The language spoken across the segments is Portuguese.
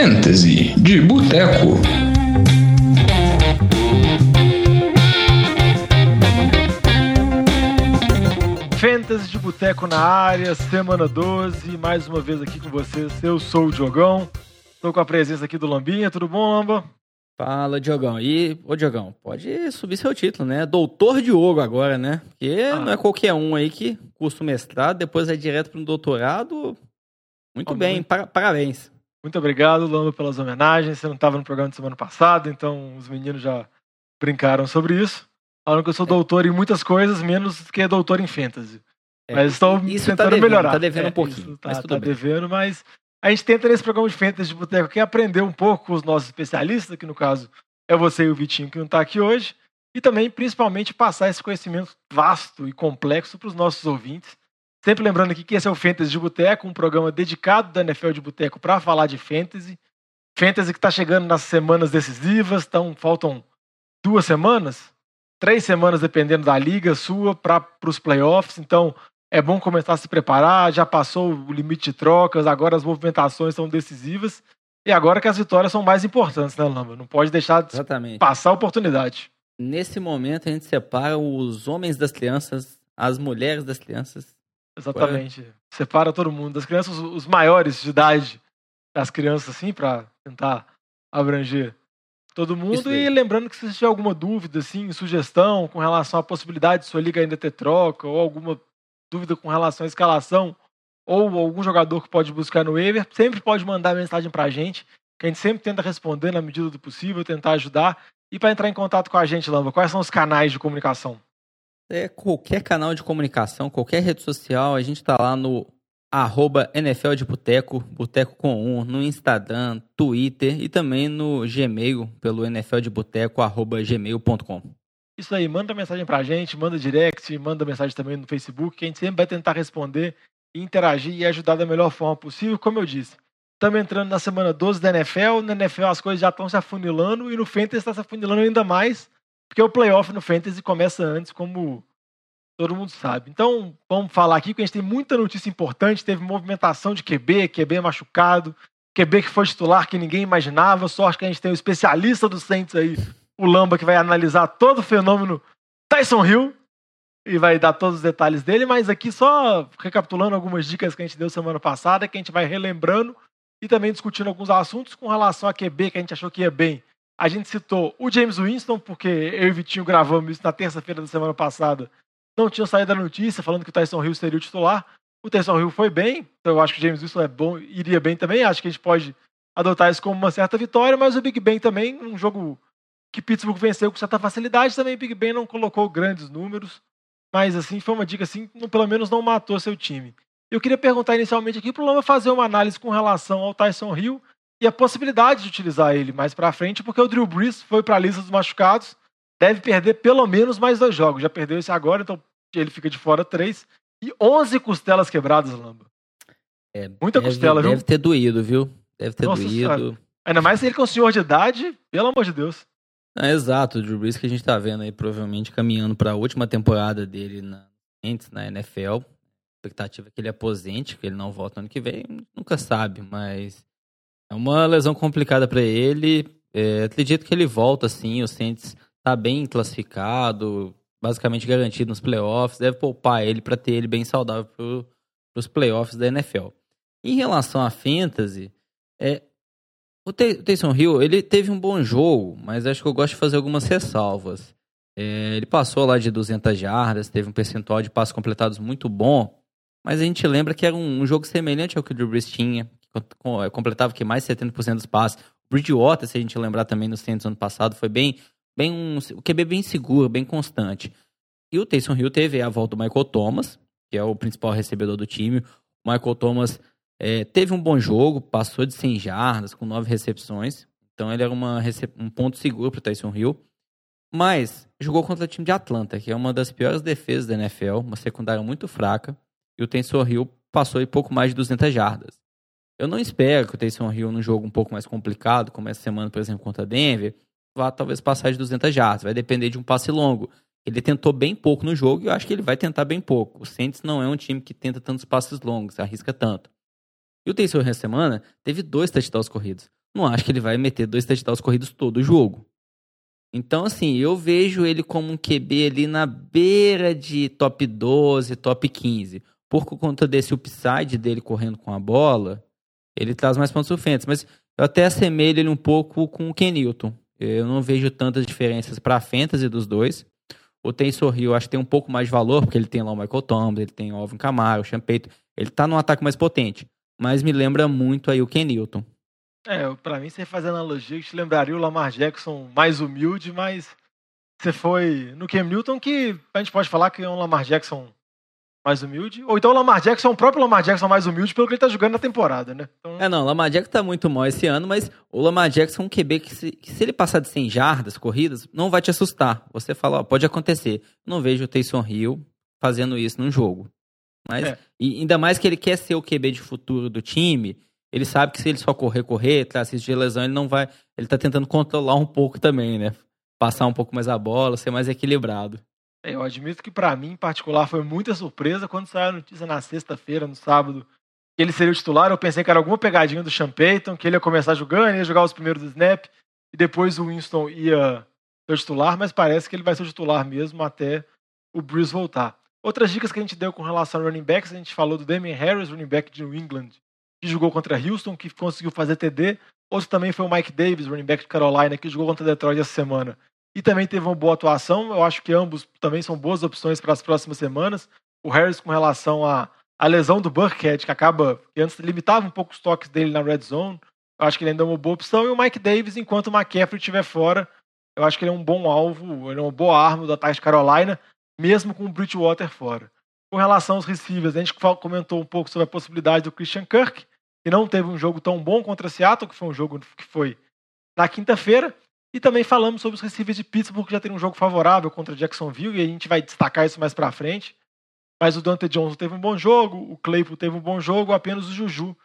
Fantasy de Boteco. Fantasy de Boteco na área, semana 12, mais uma vez aqui com vocês. Eu sou o Diogão, estou com a presença aqui do Lambinha. Tudo bom, Lamba? Fala, Diogão. E, ô Diogão, pode subir seu título, né? Doutor Diogo agora, né? Porque ah. não é qualquer um aí que cursa o mestrado, depois é direto para um doutorado. Muito ah, bem, muito... Par parabéns. Muito obrigado, Lamba, pelas homenagens. Você não estava no programa de semana passada, então os meninos já brincaram sobre isso. Falaram que eu sou é. doutor em muitas coisas, menos que doutor em fantasy. É, mas tá tentando tá devendo, melhorar. Tá devendo um pouquinho. Tá, mas tá devendo, mas a gente tenta nesse programa de fantasy de boteco aqui aprender um pouco com os nossos especialistas, que no caso é você e o Vitinho que não está aqui hoje, e também, principalmente, passar esse conhecimento vasto e complexo para os nossos ouvintes. Sempre lembrando aqui que esse é o Fantasy de Boteco, um programa dedicado da NFL de Boteco para falar de fantasy. Fantasy que está chegando nas semanas decisivas, então faltam duas semanas, três semanas dependendo da liga sua para os playoffs. Então é bom começar a se preparar. Já passou o limite de trocas, agora as movimentações são decisivas e agora que as vitórias são mais importantes, né, Lamba? Não pode deixar de Exatamente. passar a oportunidade. Nesse momento a gente separa os homens das crianças, as mulheres das crianças Exatamente. Separa todo mundo. Das crianças, os maiores de idade das crianças, assim, para tentar abranger todo mundo. E lembrando que se tiver alguma dúvida, assim, sugestão com relação à possibilidade de sua liga ainda ter troca, ou alguma dúvida com relação à escalação, ou algum jogador que pode buscar no waiver, sempre pode mandar mensagem pra gente, que a gente sempre tenta responder na medida do possível, tentar ajudar. E para entrar em contato com a gente, Lamba, quais são os canais de comunicação? É, qualquer canal de comunicação, qualquer rede social, a gente está lá no arroba NFL de Boteco, Boteco com um, no Instagram, Twitter e também no Gmail, pelo NFL de Boteco, arroba gmail.com. Isso aí, manda mensagem pra gente, manda direct, manda mensagem também no Facebook, que a gente sempre vai tentar responder, interagir e ajudar da melhor forma possível, como eu disse. Estamos entrando na semana 12 da NFL, na NFL as coisas já estão se afunilando e no Fantasy está se afunilando ainda mais, porque o playoff no Fantasy começa antes, como todo mundo sabe. Então, vamos falar aqui, porque a gente tem muita notícia importante. Teve movimentação de QB, QB machucado, QB que foi titular que ninguém imaginava. Sorte que a gente tem o especialista do Saints aí, o Lamba, que vai analisar todo o fenômeno Tyson Hill e vai dar todos os detalhes dele. Mas aqui, só recapitulando algumas dicas que a gente deu semana passada, que a gente vai relembrando e também discutindo alguns assuntos com relação a QB que a gente achou que ia bem a gente citou o James Winston, porque eu e o Vitinho gravamos isso na terça-feira da semana passada. Não tinha saído a notícia falando que o Tyson Hill seria o titular. O Tyson Hill foi bem, então eu acho que o James Winston é bom, iria bem também. Acho que a gente pode adotar isso como uma certa vitória, mas o Big Ben também, um jogo que Pittsburgh venceu com certa facilidade, também o Big Ben não colocou grandes números, mas assim, foi uma dica assim, pelo menos não matou seu time. Eu queria perguntar inicialmente aqui para o Lama fazer uma análise com relação ao Tyson Hill e a possibilidade de utilizar ele mais para frente, porque o Drew Brees foi para a lista dos machucados, deve perder pelo menos mais dois jogos. Já perdeu esse agora, então ele fica de fora três. E 11 costelas quebradas, Lamba. É, Muita deve, costela, viu? Deve ter doído, viu? Deve ter Nossa, doído. Ainda mais ele com o senhor de idade, pelo amor de Deus. É, exato, o Drew Brees que a gente tá vendo aí provavelmente caminhando para a última temporada dele na, na NFL. A expectativa é que ele aposente, que ele não volta ano que vem, nunca sabe, mas é uma lesão complicada para ele. É, acredito que ele volta, assim. O Saints tá bem classificado, basicamente garantido nos playoffs. Deve poupar ele para ter ele bem saudável para os playoffs da NFL. Em relação à fantasy, é, o Taysom Hill ele teve um bom jogo, mas acho que eu gosto de fazer algumas ressalvas. É, ele passou lá de 200 jardas, teve um percentual de passos completados muito bom, mas a gente lembra que era um, um jogo semelhante ao que o Drew Brees tinha. É, completava que mais 70% dos passes. O Bridgewater, se a gente lembrar também nos Saints ano passado, foi bem, bem um, o QB bem seguro, bem constante. E o Taysom Hill teve a volta do Michael Thomas, que é o principal recebedor do time. O Michael Thomas é, teve um bom jogo, passou de 100 jardas, com 9 recepções. Então ele era uma, um ponto seguro para o Tyson Hill. Mas jogou contra o time de Atlanta, que é uma das piores defesas da NFL, uma secundária muito fraca. E o Tyson Hill passou em pouco mais de 200 jardas. Eu não espero que o Taysom Hill, num jogo um pouco mais complicado, como essa semana, por exemplo, contra a Denver, vá talvez passar de 200 jardas. Vai depender de um passe longo. Ele tentou bem pouco no jogo e eu acho que ele vai tentar bem pouco. O Saints não é um time que tenta tantos passes longos, arrisca tanto. E o Taysom Hill essa semana teve dois touchdowns corridos. não acho que ele vai meter dois touchdowns corridos todo o jogo. Então, assim, eu vejo ele como um QB ali na beira de top 12, top 15. Por conta desse upside dele correndo com a bola, ele traz mais pontos ofensivos. Mas eu até assemelho ele um pouco com o Ken Newton. Eu não vejo tantas diferenças para a fantasy dos dois. O Taysom Hill acho que tem um pouco mais de valor, porque ele tem lá o Michael Thomas, ele tem o Alvin Kamara, o Champeito. Ele tá num ataque mais potente. Mas me lembra muito aí o Ken Newton. É, pra mim, você fazer analogia, eu te lembraria o Lamar Jackson mais humilde, mas você foi no Cam Newton, que a gente pode falar que é um Lamar Jackson mais humilde. Ou então o Lamar Jackson é o próprio Lamar Jackson mais humilde pelo que ele tá jogando na temporada, né? Então... É, não, o Lamar Jackson tá muito mal esse ano, mas o Lamar Jackson é um QB que se, que se ele passar de 100 jardas corridas, não vai te assustar. Você fala, ó, pode acontecer. não vejo o Taysom Hill fazendo isso num jogo. Mas, é. e ainda mais que ele quer ser o QB de futuro do time, ele sabe que se ele só correr, correr, traços de lesão, ele não vai. Ele tá tentando controlar um pouco também, né? Passar um pouco mais a bola, ser mais equilibrado. É, eu admito que para mim, em particular, foi muita surpresa quando saiu a notícia na sexta-feira, no sábado, que ele seria o titular. Eu pensei que era alguma pegadinha do Sean Payton, que ele ia começar jogando, ia jogar os primeiros snap, e depois o Winston ia ser o titular, mas parece que ele vai ser o titular mesmo até o Bruce voltar. Outras dicas que a gente deu com relação ao running backs, a gente falou do Damien Harris, running back de New England, que jogou contra Houston, que conseguiu fazer TD. Outro também foi o Mike Davis, running back de Carolina, que jogou contra Detroit essa semana. E também teve uma boa atuação. Eu acho que ambos também são boas opções para as próximas semanas. O Harris com relação à, à lesão do Burkhead, que acaba, que antes limitava um pouco os toques dele na red zone. Eu acho que ele ainda é uma boa opção. E o Mike Davis, enquanto o McCaffrey estiver fora, eu acho que ele é um bom alvo, ele é uma boa arma do ataque de Carolina, mesmo com o Bridgewater fora. Com relação aos receivers, a gente comentou um pouco sobre a possibilidade do Christian Kirk, que não teve um jogo tão bom contra Seattle, que foi um jogo que foi na quinta-feira. E também falamos sobre os receivers de Pittsburgh, que já tem um jogo favorável contra Jacksonville, e a gente vai destacar isso mais pra frente. Mas o Dante Johnson teve um bom jogo, o Claypool teve um bom jogo, apenas o Juju,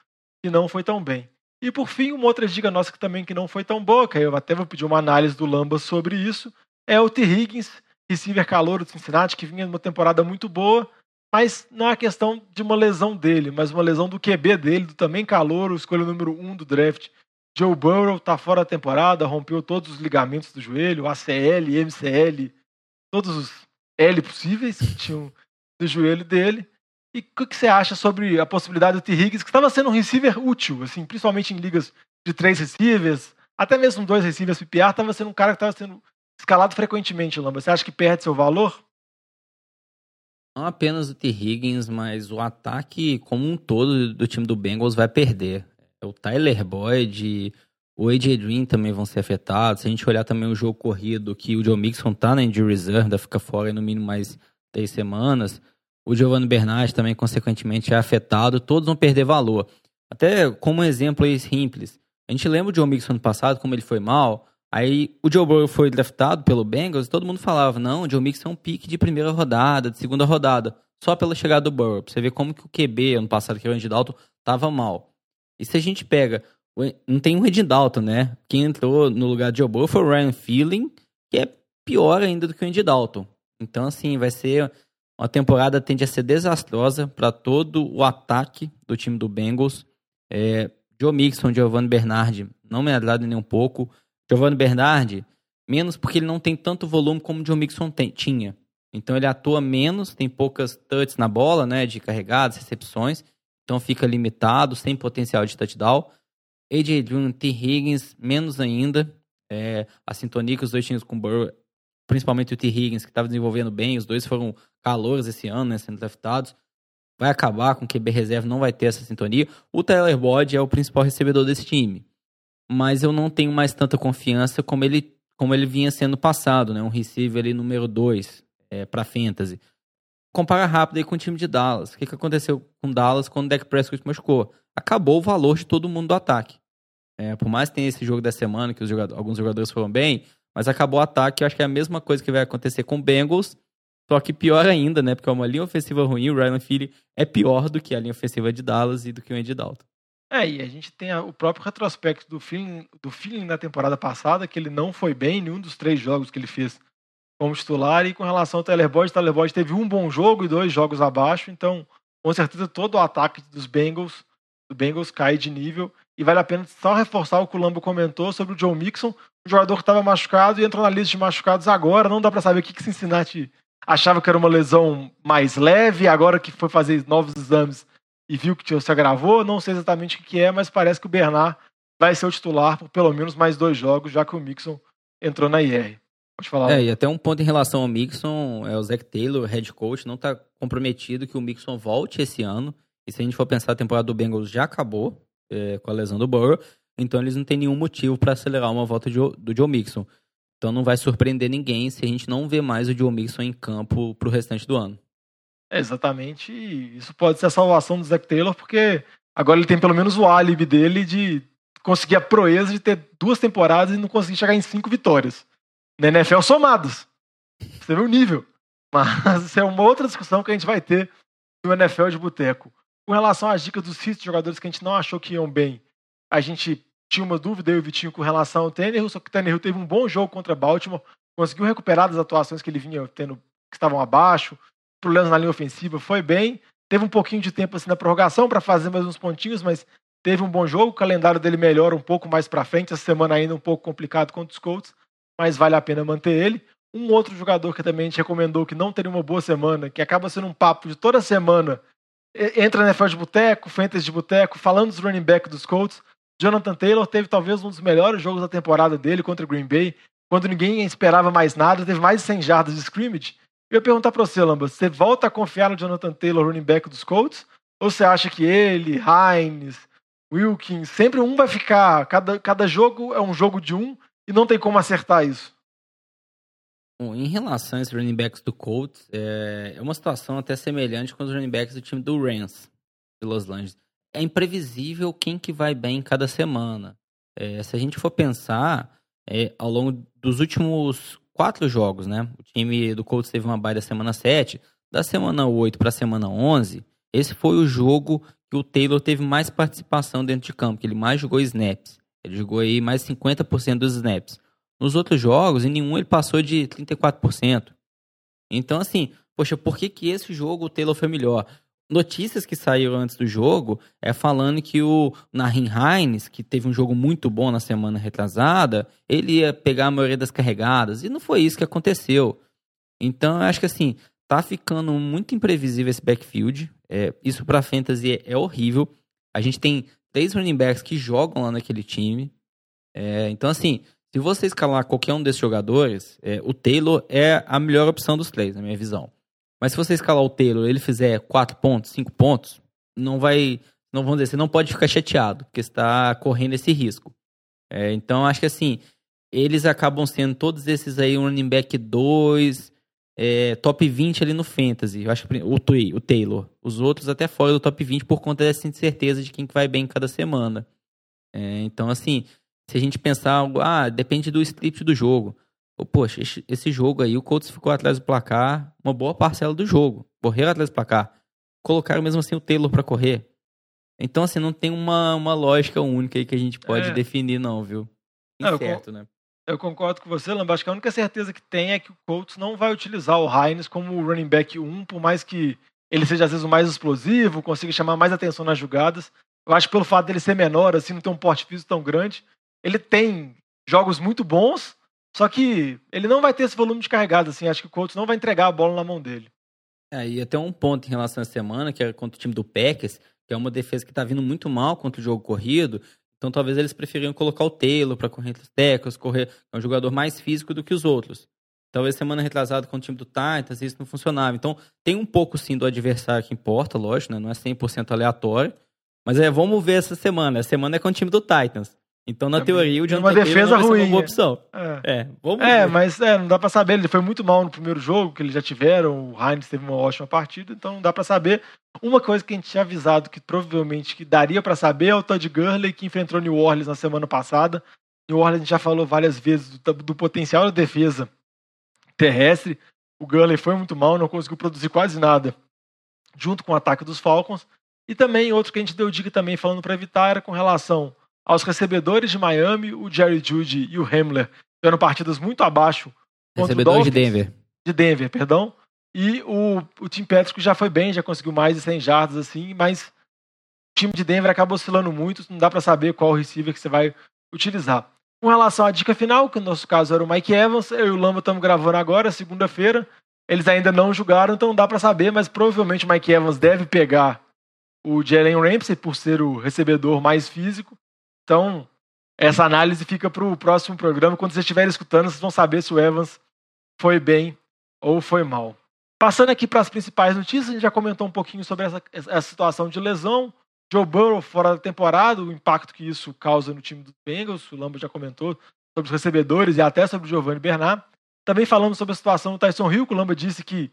que não foi tão bem. E por fim, uma outra dica nossa que também que não foi tão boa, que eu até vou pedir uma análise do Lamba sobre isso, é o T. Higgins, receiver calor do Cincinnati, que vinha numa temporada muito boa, mas não é questão de uma lesão dele, mas uma lesão do QB dele, do também calor, o escolha número um do draft. Joe Burrow está fora da temporada, rompeu todos os ligamentos do joelho, ACL, MCL, todos os L possíveis que tinham do joelho dele. E o que, você acha sobre a possibilidade do T. Higgins, que estava sendo um receiver útil, assim, principalmente em ligas de três receivers, até mesmo dois receivers PPR, estava sendo um cara que estava sendo escalado frequentemente, Lamba. Você acha que perde seu valor? não apenas o T. Higgins, mas o ataque como um todo do time do Bengals vai perder. O Tyler Boyd, o AJ Green também vão ser afetados. Se a gente olhar também o jogo corrido, que o Joe Mixon tá na injury reserve, fica fora no mínimo mais três semanas. O Giovanni Bernard também, consequentemente, é afetado. Todos vão perder valor. Até como um exemplo aí simples. A gente lembra o Joe Mixon ano passado, como ele foi mal. Aí o Joe Burrow foi draftado pelo Bengals e todo mundo falava, não, o Joe Mixon é um pique de primeira rodada, de segunda rodada, só pela chegada do Burrow. Pra você ver como que o QB, ano passado, que era o Andy Dalton, tava mal. E se a gente pega, não tem um Andy Dalton, né? Quem entrou no lugar de Joe Burrow foi o Ryan Feeling, que é pior ainda do que o Andy Dalton. Então, assim, vai ser uma temporada tende a ser desastrosa para todo o ataque do time do Bengals. É, Joe Mixon, Giovanni Bernard, não me agrada nem um pouco. Giovanni Bernardi, menos porque ele não tem tanto volume como o John Mixon tem, tinha. Então ele atua menos, tem poucas touches na bola, né, de carregadas, recepções, então fica limitado, sem potencial de touchdown. AJ Drew, T. Higgins, menos ainda. É, a sintonia que os dois tinham com o Burrow, principalmente o T. Higgins, que estava desenvolvendo bem, os dois foram calores esse ano, né, sendo draftados. Vai acabar com o QB reserva, não vai ter essa sintonia. O Tyler Boyd é o principal recebedor desse time mas eu não tenho mais tanta confiança como ele, como ele vinha sendo passado, né? Um receiver ali número 2 é, para fantasy. Compara rápido aí com o time de Dallas. O que, que aconteceu com Dallas quando o Dak Prescott machucou? Acabou o valor de todo mundo do ataque. É, por mais que tenha esse jogo da semana, que jogadores, alguns jogadores foram bem, mas acabou o ataque. Eu acho que é a mesma coisa que vai acontecer com o Bengals, só que pior ainda, né? Porque é uma linha ofensiva ruim, o Ryan Philly é pior do que a linha ofensiva de Dallas e do que o Andy Dalton. É, e a gente tem o próprio retrospecto do feeling, do feeling da temporada passada, que ele não foi bem em nenhum dos três jogos que ele fez como titular. E com relação ao Tyler Boyd, o Boyd teve um bom jogo e dois jogos abaixo. Então, com certeza, todo o ataque dos Bengals, do Bengals cai de nível. E vale a pena só reforçar o que o Lambo comentou sobre o Joe Mixon, um jogador que estava machucado e entrou na lista de machucados agora. Não dá para saber o que, que Cincinnati achava que era uma lesão mais leve, agora que foi fazer novos exames e viu que se agravou. Não sei exatamente o que é, mas parece que o Bernard vai ser o titular por pelo menos mais dois jogos, já que o Mixon entrou na IR. Pode falar. É, e até um ponto em relação ao Mixon, é o Zach Taylor, head coach, não está comprometido que o Mixon volte esse ano. E se a gente for pensar, a temporada do Bengals já acabou é, com a lesão do Burrow, então eles não têm nenhum motivo para acelerar uma volta de, do Joe Mixon. Então não vai surpreender ninguém se a gente não ver mais o Joe Mixon em campo para o restante do ano. É, exatamente. Isso pode ser a salvação do Zach Taylor, porque agora ele tem pelo menos o álibi dele de conseguir a proeza de ter duas temporadas e não conseguir chegar em cinco vitórias. Na NFL somados. Você vê o nível. Mas isso é uma outra discussão que a gente vai ter no NFL de boteco. Com relação às dicas dos hits de jogadores que a gente não achou que iam bem, a gente tinha uma dúvida, eu e o Vitinho, com relação ao Tannehill, só que o Tannehill teve um bom jogo contra Baltimore, conseguiu recuperar das atuações que ele vinha tendo, que estavam abaixo, problemas na linha ofensiva, foi bem, teve um pouquinho de tempo assim na prorrogação para fazer mais uns pontinhos, mas teve um bom jogo, o calendário dele melhora um pouco mais para frente, essa semana ainda um pouco complicado contra os Colts, mas vale a pena manter ele. Um outro jogador que também a gente recomendou que não teria uma boa semana, que acaba sendo um papo de toda semana, entra na NFL de boteco, fantasy de boteco, falando dos running back dos Colts. Jonathan Taylor teve talvez um dos melhores jogos da temporada dele contra o Green Bay, quando ninguém esperava mais nada, teve mais de 100 jardas de scrimmage. Eu ia perguntar para você, Lamba, você volta a confiar no Jonathan Taylor, running back dos Colts? Ou você acha que ele, Hines, Wilkins, sempre um vai ficar, cada, cada jogo é um jogo de um e não tem como acertar isso? Bom, em relação a esses running backs do Colts, é, é uma situação até semelhante com os running backs do time do Rams, de Los Angeles. É imprevisível quem que vai bem cada semana. É, se a gente for pensar, é, ao longo dos últimos quatro jogos, né? O time do Colts teve uma baia da semana 7, da semana 8 para a semana 11, esse foi o jogo que o Taylor teve mais participação dentro de campo, que ele mais jogou snaps. Ele jogou aí mais 50% dos snaps. Nos outros jogos, em nenhum ele passou de 34%. Então, assim, poxa, por que, que esse jogo o Taylor foi melhor? Notícias que saíram antes do jogo é falando que o Nahin Hines, que teve um jogo muito bom na semana retrasada, ele ia pegar a maioria das carregadas. E não foi isso que aconteceu. Então, eu acho que assim, tá ficando muito imprevisível esse backfield. É, isso pra fantasy é, é, horrível. A gente tem três running backs que jogam lá naquele time. É, então, assim, se você escalar qualquer um desses jogadores, é, o Taylor é a melhor opção dos três, na minha visão. Mas se você escalar o Taylor ele fizer 4 pontos, 5 pontos, não vai. Não vamos dizer, você não pode ficar chateado, porque está correndo esse risco. É, então, acho que assim, eles acabam sendo todos esses aí, um running back 2, é, top 20 ali no Fantasy. Eu acho que o, o Taylor. Os outros até fora do top 20 por conta dessa incerteza de quem que vai bem cada semana. É, então, assim, se a gente pensar, ah, depende do script do jogo. Poxa, esse, jogo aí, o Colts ficou atrás do placar uma boa parcela do jogo. Correram atrás do placar. Colocaram mesmo assim o Taylor para correr. Então, assim, não tem uma, uma lógica única aí que a gente pode é. definir, não, viu? Incerto, né? Eu concordo com você, Lamba. Acho que a única certeza que tem é que o Colts não vai utilizar o Hines como running back 1, por mais que ele seja às vezes o mais explosivo, consiga chamar mais atenção nas jogadas. Eu acho que pelo fato dele ser menor, assim, não ter um porte físico tão grande, ele tem jogos muito bons, só que ele não vai ter esse volume de carregado, assim. Acho que o Colts não vai entregar a bola na mão dele. É, e até um ponto em relação à semana, que é contra o time do Packers, que é uma defesa que tá vindo muito mal contra o jogo corrido. Então talvez eles preferiam colocar o Taylor para correr entre os tecos, correr, é um jogador mais físico do que os outros. Talvez semana retrasada com o time do Titans isso não funcionava. Então tem um pouco sim do adversário que importa, lógico, né? não é 100% aleatório. Mas é, vamos ver essa semana. A semana é com o time do Titans. Então, na teoria, o Jonathan uma defesa ruim, uma boa é. opção. É, é, vamos é mas é, não dá para saber. Ele foi muito mal no primeiro jogo que eles já tiveram. O Heinz teve uma ótima partida, então não dá para saber. Uma coisa que a gente tinha avisado que provavelmente que daria para saber é o Todd Gurley que enfrentou New Orleans na semana passada. New Orleans a gente já falou várias vezes do, do potencial da defesa terrestre. O Gurley foi muito mal, não conseguiu produzir quase nada junto com o ataque dos Falcons. E também outro que a gente deu dica também falando para evitar era com relação aos recebedores de Miami, o Jerry Judy e o Hamler tiveram partidas muito abaixo. Recebedores de Denver. De Denver, perdão. E o, o Tim Patrick já foi bem, já conseguiu mais de 100 jardas, assim, mas time de Denver acaba oscilando muito, não dá para saber qual receiver que você vai utilizar. Com relação à dica final, que no nosso caso era o Mike Evans, eu e o Lamba estamos gravando agora, segunda-feira. Eles ainda não julgaram, então não dá para saber, mas provavelmente o Mike Evans deve pegar o Jalen Ramsey por ser o recebedor mais físico. Então, essa análise fica para o próximo programa. Quando vocês estiverem escutando, vocês vão saber se o Evans foi bem ou foi mal. Passando aqui para as principais notícias, a gente já comentou um pouquinho sobre essa, essa situação de lesão. Joe Burrow fora da temporada, o impacto que isso causa no time dos Bengals, o Lamba já comentou sobre os recebedores e até sobre o Giovanni Bernard. Também falamos sobre a situação do Tyson Hill, que o Lamba disse que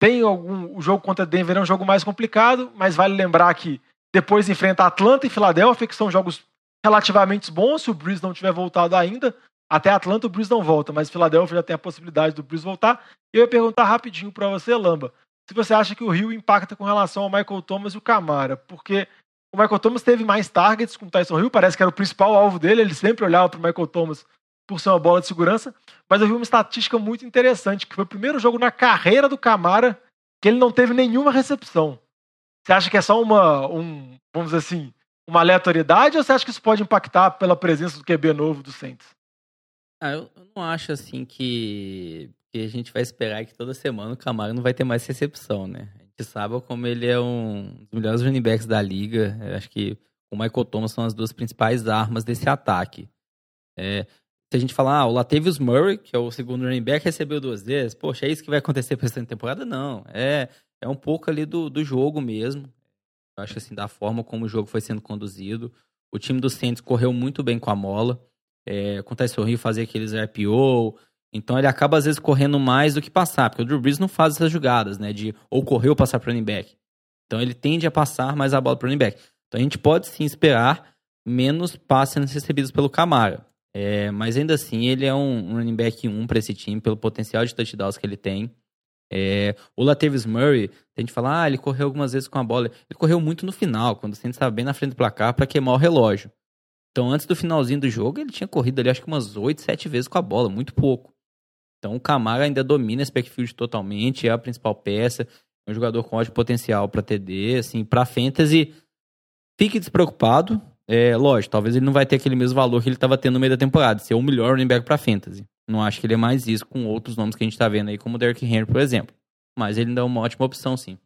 tem algum. O jogo contra Denver é um jogo mais complicado, mas vale lembrar que depois enfrenta Atlanta e Filadélfia, que são jogos relativamente bons, se o Breeze não tiver voltado ainda. Até Atlanta o Breeze não volta, mas Filadélfia já tem a possibilidade do Breeze voltar. Eu ia perguntar rapidinho para você, Lamba, se você acha que o Rio impacta com relação ao Michael Thomas e o Camara, porque o Michael Thomas teve mais targets com o Tyson Hill, parece que era o principal alvo dele, ele sempre olhava para o Michael Thomas por ser uma bola de segurança, mas eu vi uma estatística muito interessante, que foi o primeiro jogo na carreira do Camara que ele não teve nenhuma recepção. Você acha que é só uma, um, vamos dizer assim, uma aleatoriedade ou você acha que isso pode impactar pela presença do QB novo do Saints? Ah, eu, não acho assim que, que a gente vai esperar que toda semana o Camara não vai ter mais recepção, né? A gente sabe como ele é um dos melhores running backs da liga. Eu acho que o Michael Thomas são as duas principais armas desse ataque. É, se a gente falar, ah, o Latavius Murray, que é o segundo running back, recebeu duas vezes, poxa, é isso que vai acontecer para essa temporada? Não. É, é um pouco ali do, do jogo mesmo. Eu acho assim, da forma como o jogo foi sendo conduzido. O time do Saints correu muito bem com a mola. É, acontece o fazer aqueles RPO. Então ele acaba, às vezes, correndo mais do que passar. Porque o Drew Brees não faz essas jogadas, né? De ou correr ou passar para running back. Então ele tende a passar mais a bola para running back. Então a gente pode sim esperar menos passes recebidos pelo Camara. É, mas ainda assim, ele é um running back 1 para esse time, pelo potencial de touchdowns que ele tem. É, o Latavius Murray, tem gente falar, ah, ele correu algumas vezes com a bola. Ele correu muito no final, quando o Saints estava bem na frente do placar para queimar o relógio. Então, antes do finalzinho do jogo, ele tinha corrido ali acho que umas 8, 7 vezes com a bola, muito pouco. Então, o Camara ainda domina esse backfield totalmente, é a principal peça, é um jogador com ótimo potencial para TD, assim, para fantasy. Fique despreocupado. É, lógico, talvez ele não vai ter aquele mesmo valor que ele estava tendo no meio da temporada, ser o melhor running back para fantasy. Não acho que ele é mais isso com outros nomes que a gente está vendo aí, como o Derrick Henry, por exemplo. Mas ele ainda é uma ótima opção, sim.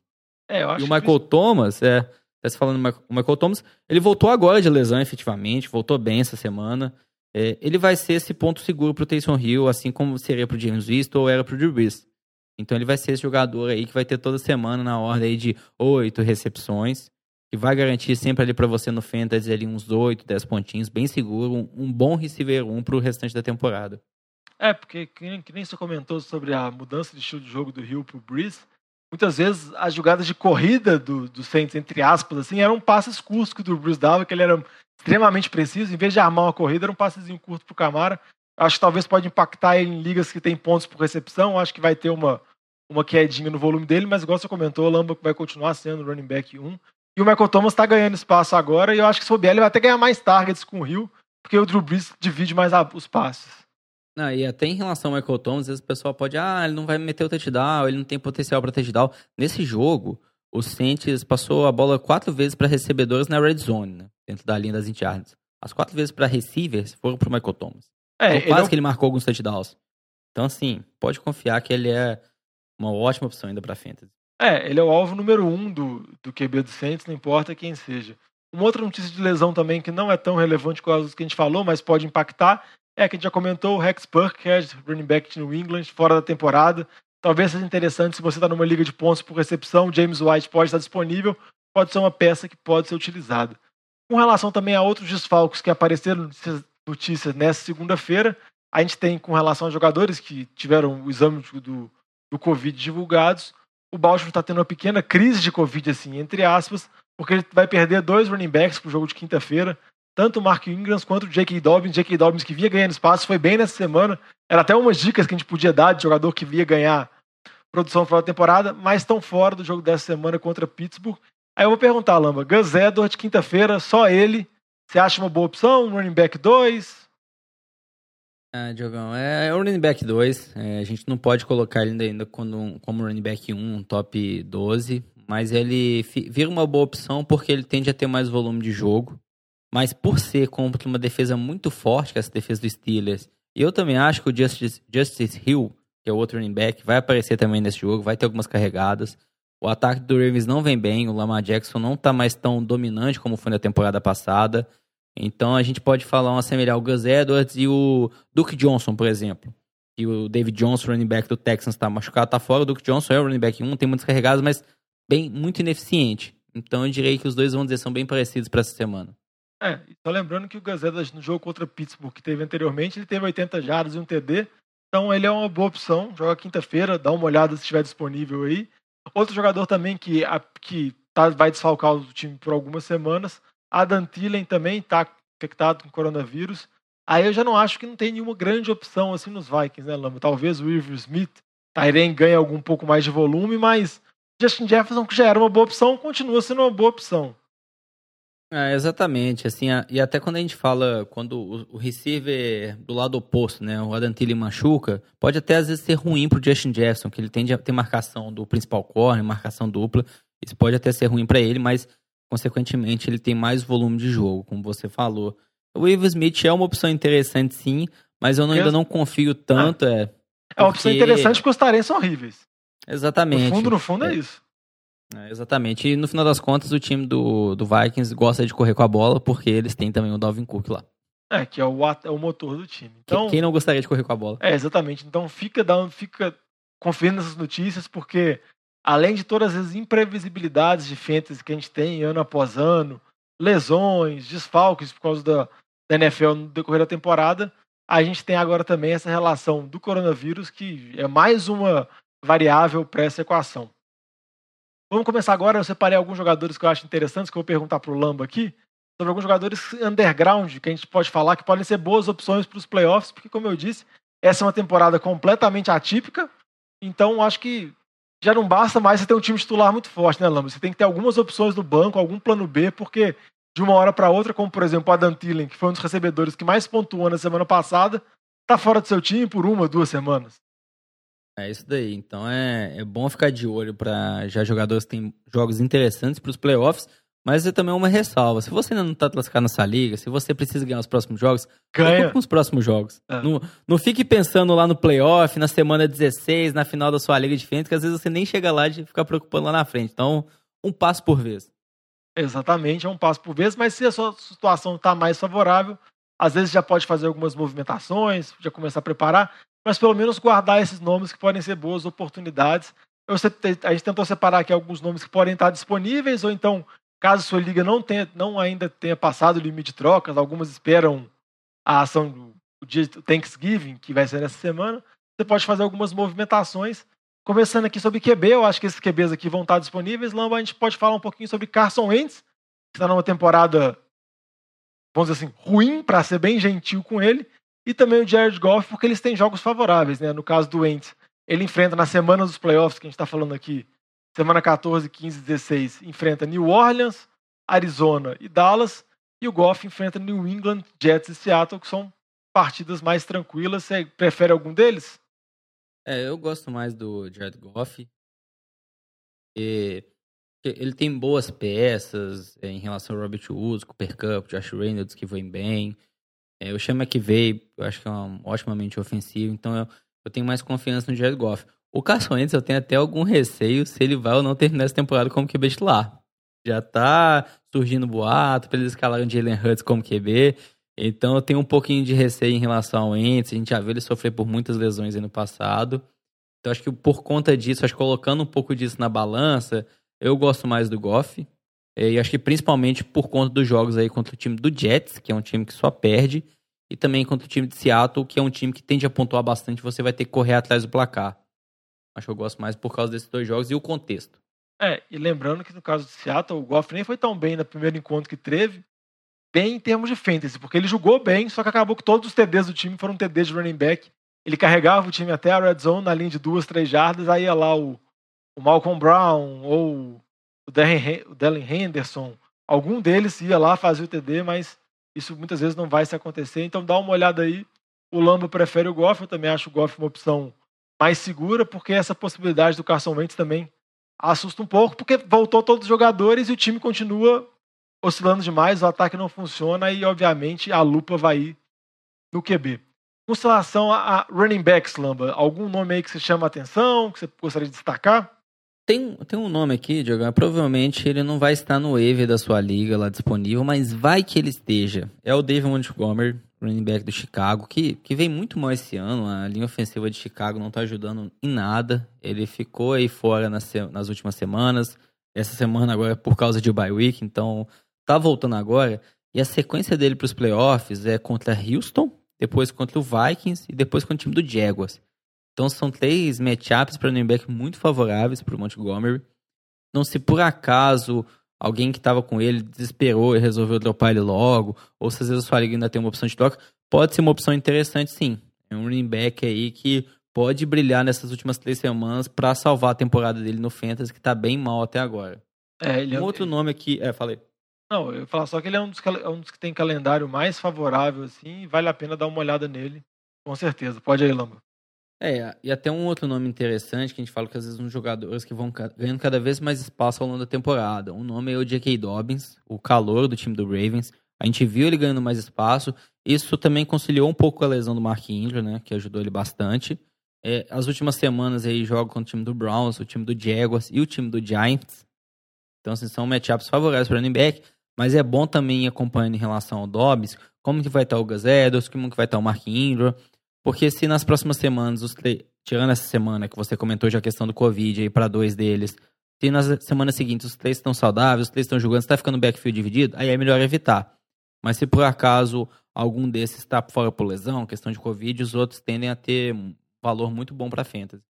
É, eu acho e o Michael que... Thomas, é, tá se falando o Michael Thomas, ele voltou agora de lesão, efetivamente, voltou bem essa semana. É, ele vai ser esse ponto seguro pro Taysom Hill, assim como seria pro James Winston ou era pro Drew Brees. Então ele vai ser esse jogador aí que vai ter toda semana na ordem aí de oito recepções, que vai garantir sempre ali para você no Fantasy ali uns oito, dez pontinhos, bem seguro, um, um bom receiver um pro restante da temporada. É, porque que nem, você comentou sobre a mudança de estilo de jogo do Rio pro Breeze, muitas vezes as jogadas de corrida do, do Saints, entre aspas, assim, eram passes curtos que o Breeze dava, que ele era extremamente preciso. Em vez de armar uma corrida, era um passezinho curto pro Camara. Acho que talvez pode impactar em ligas que tem pontos por recepção. Acho que vai ter uma, uma quedinha no volume dele, mas igual você comentou, o Lamba vai continuar sendo running back 1. E o Michael Thomas está ganhando espaço agora, e eu acho que se o ele vai até ganhar mais targets com o Rio, porque o Drew Brees divide mais os passes. Não, e até em relação ao Michael Thomas, às vezes o pessoal pode, ah, ele não vai meter o touchdown, ele não tem potencial para touchdown. Nesse jogo, o Saints passou a bola quatro vezes para recebedores na red zone, né, dentro da linha das yards. As quatro vezes para receivers foram para o Michael Thomas. É, então, quase ele que ele marcou alguns touchdowns. Então, assim, pode confiar que ele é uma ótima opção ainda para fantasy. É, ele é o alvo número um do, do QB do Saints, não importa quem seja. Uma outra notícia de lesão também que não é tão relevante com as que a gente falou, mas pode impactar, é, que a gente já comentou, o Rex Burkhead, running back de New England, fora da temporada. Talvez seja interessante se você está numa liga de pontos por recepção, James White pode estar disponível, pode ser uma peça que pode ser utilizada. Com relação também a outros desfalques que apareceram notícias nessa segunda-feira, a gente tem com relação a jogadores que tiveram o exame do, do Covid divulgados, o Baltimore está tendo uma pequena crise de Covid, assim, entre aspas, porque ele vai perder dois running backs para o jogo de quinta-feira tanto o Mark Ingram quanto o J.K. Dobbins. J.K. Dobbins que via ganhando espaço, foi bem nessa semana. Era até umas dicas que a gente podia dar de jogador que via ganhar produção fora da temporada, mas estão fora do jogo dessa semana contra Pittsburgh. Aí eu vou perguntar, Lamba, Gus Edwards, quinta-feira, só ele. Você acha uma boa opção? Um running back 2? Ah, Diogão, é, é o running back 2. É, a gente não pode colocar ele ainda como, como running back 1, um top 12 mas ele vira uma boa opção porque ele tende a ter mais volume de jogo. Mas por ser contra uma defesa muito forte, que é essa defesa dos Steelers, e eu também acho que o Justice, Justice Hill, que é o outro running back, vai aparecer também nesse jogo, vai ter algumas carregadas. O ataque do Ravens não vem bem, o Lamar Jackson não tá mais tão dominante como foi na temporada passada. Então a gente pode falar um assemelhar o Gus Edwards e o Duke Johnson, por exemplo. E o David Johnson, running back do Texans, tá machucado, tá fora. O Duke Johnson é o running back 1, tem muitas carregadas, mas bem muito ineficiente. Então eu diria que os dois, vão dizer, são bem parecidos para essa semana. É, só lembrando que o Edwards no jogo contra Pittsburgh que teve anteriormente, ele teve 80 jardas e um TD. Então ele é uma boa opção. Joga quinta-feira, dá uma olhada se estiver disponível aí. Outro jogador também que, a, que tá, vai desfalcar o time por algumas semanas. Adam Thielen também está infectado com coronavírus. Aí eu já não acho que não tem nenhuma grande opção assim nos Vikings, né, Lama? Talvez o Irv Smith, Tyren ganhe algum pouco mais de volume, mas Justin Jefferson, que já era uma boa opção, continua sendo uma boa opção. É, exatamente, assim, e até quando a gente fala, quando o, receiver do lado oposto, né, o Adam Thielen machuca, pode até às vezes ser ruim pro Justin Jefferson, que ele tende a ter marcação do principal corner, marcação dupla, isso pode até ser ruim para ele, mas consequentemente ele tem mais volume de jogo, como você falou. O Ivo Smith é uma opção interessante sim, mas eu não, ainda não confio tanto, ah, é. É uma opção interessante porque os tarens são horríveis. Exatamente. No fundo, no fundo é, é isso. É, exatamente. E no final das contas, o time do, do Vikings gosta de correr com a bola, porque eles têm também o Dalvin Cook lá. É, que é o, é o motor do time. Então, Quem não gostaria de correr com a bola? É, exatamente. Então fica, dando, fica confiando nessas notícias, porque além de todas as imprevisibilidades de fantasy que a gente tem ano após ano, lesões, desfalques por causa da, da NFL no decorrer da temporada, a gente tem agora também essa relação do coronavírus, que é mais uma variável para essa equação. Vamos começar agora. Eu separei alguns jogadores que eu acho interessantes, que eu vou perguntar para o Lamba aqui, sobre alguns jogadores underground que a gente pode falar que podem ser boas opções para os playoffs, porque, como eu disse, essa é uma temporada completamente atípica. Então, acho que já não basta mais você ter um time titular muito forte, né, Lamba? Você tem que ter algumas opções do banco, algum plano B, porque de uma hora para outra, como por exemplo o Adam Thielen, que foi um dos recebedores que mais pontuou na semana passada, tá fora do seu time por uma, duas semanas. É isso daí. Então é, é bom ficar de olho para já jogadores que têm jogos interessantes para os playoffs, mas é também uma ressalva. Se você ainda não está classificado nessa liga, se você precisa ganhar os próximos jogos, ganha com os próximos jogos. É. Não, não fique pensando lá no playoff, na semana 16, na final da sua liga de frente, que às vezes você nem chega lá de ficar preocupando lá na frente. Então, um passo por vez. Exatamente, é um passo por vez, mas se a sua situação está mais favorável, às vezes já pode fazer algumas movimentações, já começar a preparar mas pelo menos guardar esses nomes que podem ser boas oportunidades. Eu, a gente tentou separar aqui alguns nomes que podem estar disponíveis, ou então, caso sua liga não, tenha, não ainda tenha passado o limite de trocas, algumas esperam a ação do dia Thanksgiving, que vai ser nessa semana, você pode fazer algumas movimentações. Começando aqui sobre QB, eu acho que esses QBs aqui vão estar disponíveis. Lamba, a gente pode falar um pouquinho sobre Carson Wentz, que está numa temporada, vamos dizer assim, ruim, para ser bem gentil com ele e também o Jared Goff, porque eles têm jogos favoráveis, né? No caso do Wentz, ele enfrenta na semana dos playoffs, que a gente está falando aqui, semana 14, 15, 16, enfrenta New Orleans, Arizona e Dallas, e o Goff enfrenta New England, Jets e Seattle, que são partidas mais tranquilas. Você prefere algum deles? É, eu gosto mais do Jared Goff. E ele tem boas peças é, em relação ao Robert Woods, Cooper Cup, Josh Reynolds, que vem bem. É, o Sean McVay, eu acho que é um otimamente ofensivo, então eu, eu tenho mais confiança no Jared Goff. O Carson Wentz, eu tenho até algum receio se ele vai ou não terminar essa temporada como QB titular. Já tá surgindo boato para eles o Jalen Hurts como QB, então eu tenho um pouquinho de receio em relação ao Wentz, a gente já viu ele sofrer por muitas lesões no passado. Então acho que por conta disso, acho que colocando um pouco disso na balança, eu gosto mais do Goff. É, e acho que principalmente por conta dos jogos aí contra o time do Jets, que é um time que só perde, e também contra o time de Seattle, que é um time que tende a pontuar bastante, você vai ter que correr atrás do placar. Acho que eu gosto mais por causa desses dois jogos e o contexto. É, e lembrando que no caso de Seattle, o Goff nem foi tão bem no primeiro encontro que teve, bem em termos de fantasy, porque ele jogou bem, só que acabou que todos os TDs do time foram TDs de running back. Ele carregava o time até a red zone na linha de duas, três jardas, aí ia lá o, o Malcolm Brown ou o Dellen Henderson, algum deles ia lá fazer o TD, mas isso muitas vezes não vai se acontecer. Então dá uma olhada aí. O Lamba prefere o Goff, eu também acho o Goff uma opção mais segura, porque essa possibilidade do Carson Wentz também assusta um pouco, porque voltou todos os jogadores e o time continua oscilando demais, o ataque não funciona e, obviamente, a lupa vai ir no QB. Com relação a running backs, Lamba, algum nome aí que você chama a atenção, que você gostaria de destacar? Tem, tem um nome aqui, Diogo. Provavelmente ele não vai estar no waiver da sua liga lá disponível, mas vai que ele esteja. É o David Montgomery, running back do Chicago, que, que vem muito mal esse ano. A linha ofensiva de Chicago não está ajudando em nada. Ele ficou aí fora nas, nas últimas semanas. Essa semana agora é por causa de bye week, então tá voltando agora. E a sequência dele para os playoffs é contra Houston, depois contra o Vikings e depois contra o time do Jaguars. Então são três matchups para running back muito favoráveis para o Montgomery. Não se por acaso alguém que estava com ele desesperou e resolveu dropar ele logo, ou se às vezes a sua liga ainda tem uma opção de troca, pode ser uma opção interessante sim. É um running back aí que pode brilhar nessas últimas três semanas para salvar a temporada dele no Fantasy, que está bem mal até agora. É, ele um é... outro nome aqui, é, falei. Não, eu ia falar só que ele é um dos, é um dos que tem calendário mais favorável, assim, e vale a pena dar uma olhada nele, com certeza. Pode aí, Lamba. É, e até um outro nome interessante que a gente fala que às vezes uns jogadores que vão ganhando cada vez mais espaço ao longo da temporada. Um nome é o J.K. Dobbins, o calor do time do Ravens. A gente viu ele ganhando mais espaço. Isso também conciliou um pouco a lesão do Mark Ingram, né, que ajudou ele bastante. É, as últimas semanas aí joga contra o time do Browns, o time do Jaguars e o time do Giants. Então, assim, são matchups favoráveis para o running back. Mas é bom também acompanhando em relação ao Dobbs, como que vai estar o Gus Edwards, como que vai estar o Mark Ingram. Porque se nas próximas semanas, os tirando essa semana que você comentou já a questão do Covid aí para dois deles, se nas semanas seguintes os três estão saudáveis, os três estão jogando, está ficando backfield dividido, aí é melhor evitar. Mas se por acaso algum desses está fora por lesão, questão de Covid, os outros tendem a ter um valor muito bom para fantasy.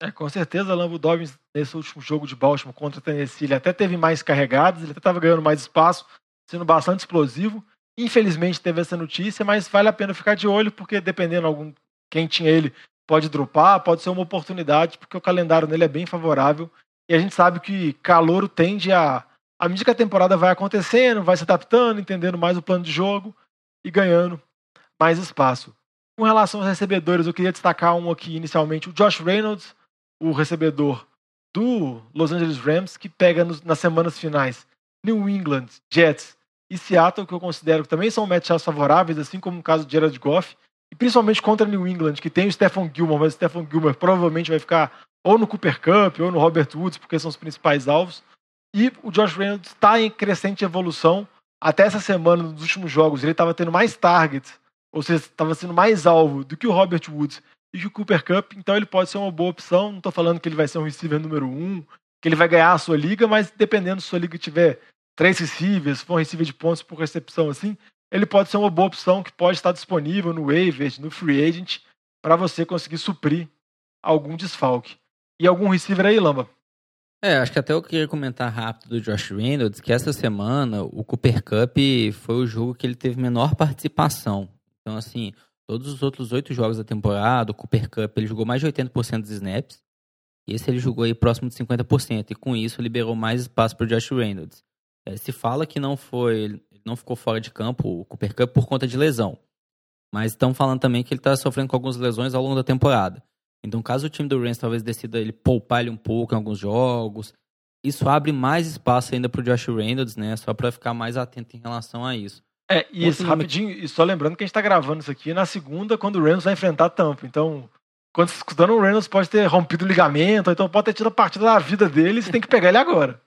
É, com certeza, Lambo Dobbins, nesse último jogo de Baltimore contra o Tennessee, ele até teve mais carregados, ele até estava ganhando mais espaço, sendo bastante explosivo. Infelizmente teve essa notícia, mas vale a pena ficar de olho, porque dependendo algum quem tinha ele pode dropar, pode ser uma oportunidade, porque o calendário nele é bem favorável. E a gente sabe que calouro tende a. À medida que a temporada vai acontecendo, vai se adaptando, entendendo mais o plano de jogo e ganhando mais espaço. Com relação aos recebedores, eu queria destacar um aqui inicialmente, o Josh Reynolds, o recebedor do Los Angeles Rams, que pega nos, nas semanas finais New England, Jets e Seattle, que eu considero que também são matchups favoráveis, assim como o caso de Jared Goff, e principalmente contra New England, que tem o Stephen Gilmore, mas o Stephen Gilmore provavelmente vai ficar ou no Cooper Cup ou no Robert Woods, porque são os principais alvos. E o Josh Reynolds está em crescente evolução. Até essa semana, nos últimos jogos, ele estava tendo mais targets, ou seja, estava sendo mais alvo do que o Robert Woods e que o Cooper Cup, então ele pode ser uma boa opção. Não estou falando que ele vai ser um receiver número um, que ele vai ganhar a sua liga, mas dependendo se a sua liga tiver três receivers, um receiver de pontos por recepção assim, ele pode ser uma boa opção que pode estar disponível no waiver, no free agent, para você conseguir suprir algum desfalque. E algum receiver aí, Lamba? É, acho que até eu queria comentar rápido do Josh Reynolds, que essa semana o Cooper Cup foi o jogo que ele teve menor participação. Então, assim, todos os outros oito jogos da temporada, o Cooper Cup, ele jogou mais de 80% dos snaps. E esse ele jogou aí próximo de 50%. E com isso liberou mais espaço para o Josh Reynolds. É, se fala que não foi, não ficou fora de campo, o Cooper Cup, por conta de lesão. Mas estão falando também que ele está sofrendo com algumas lesões ao longo da temporada. Então, caso o time do Rams talvez decida ele poupar ele um pouco em alguns jogos, isso abre mais espaço ainda para o Josh Reynolds, né? Só para ficar mais atento em relação a isso. É, e isso, rapidinho, e só lembrando que a gente está gravando isso aqui na segunda, quando o Reynolds vai enfrentar a Tampa. Então, quando você escutando o Reynolds pode ter rompido o ligamento, ou então pode ter tido a partida da vida dele, você tem que pegar ele agora.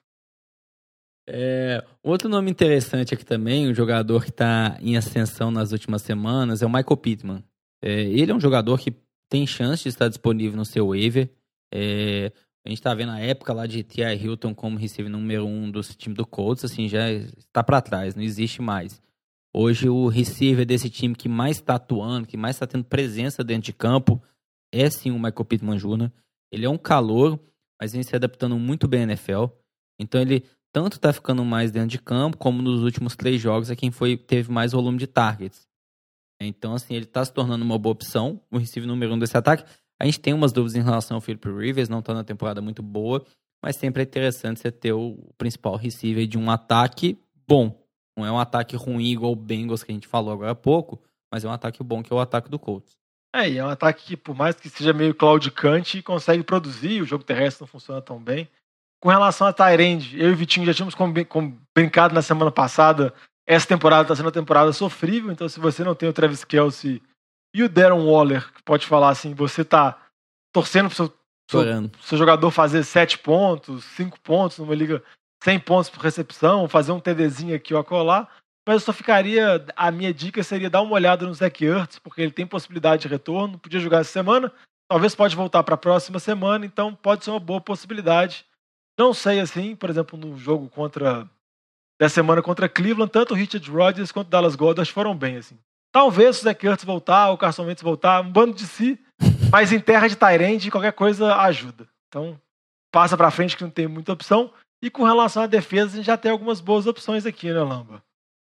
É, outro nome interessante aqui também, um jogador que está em ascensão nas últimas semanas, é o Michael Pittman. É, ele é um jogador que tem chance de estar disponível no seu waiver. É, a gente está vendo a época lá de T.I. Hilton como receiver número um do time do Colts, assim, já está para trás, não existe mais. Hoje o receiver desse time que mais está atuando, que mais está tendo presença dentro de campo, é sim o Michael Pittman Jr. Ele é um calor, mas vem se adaptando muito bem à NFL. Então ele tanto está ficando mais dentro de campo, como nos últimos três jogos é quem foi, teve mais volume de targets. Então, assim, ele está se tornando uma boa opção, o receiver número um desse ataque. A gente tem umas dúvidas em relação ao Philip Rivers, não está na temporada muito boa, mas sempre é interessante você ter o principal receiver de um ataque bom. Não é um ataque ruim igual o Bengals que a gente falou agora há pouco, mas é um ataque bom que é o ataque do Colts. É, e é um ataque que, por mais que seja meio claudicante, consegue produzir, o jogo terrestre não funciona tão bem. Com relação a Tyrande, eu e o Vitinho já tínhamos brincado na semana passada. Essa temporada está sendo uma temporada sofrível, então se você não tem o Travis Kelsey e o Darren Waller, que pode falar assim, você tá torcendo pro seu, seu, seu jogador fazer 7 pontos, 5 pontos numa liga 100 pontos por recepção, fazer um TDzinho aqui ou acolá. Mas eu só ficaria. A minha dica seria dar uma olhada no Zach Ertz, porque ele tem possibilidade de retorno. Podia jogar essa semana, talvez pode voltar para a próxima semana, então pode ser uma boa possibilidade. Não sei assim, por exemplo, no jogo contra. da semana contra Cleveland, tanto o Richard Rodgers quanto o Dallas Goddard foram bem, assim. Talvez o Zach Ertz voltar, o Carson Wentz voltar, um bando de si, mas em terra de Tyrande, qualquer coisa ajuda. Então, passa para frente que não tem muita opção. E com relação à defesa, a gente já tem algumas boas opções aqui, né, Lamba?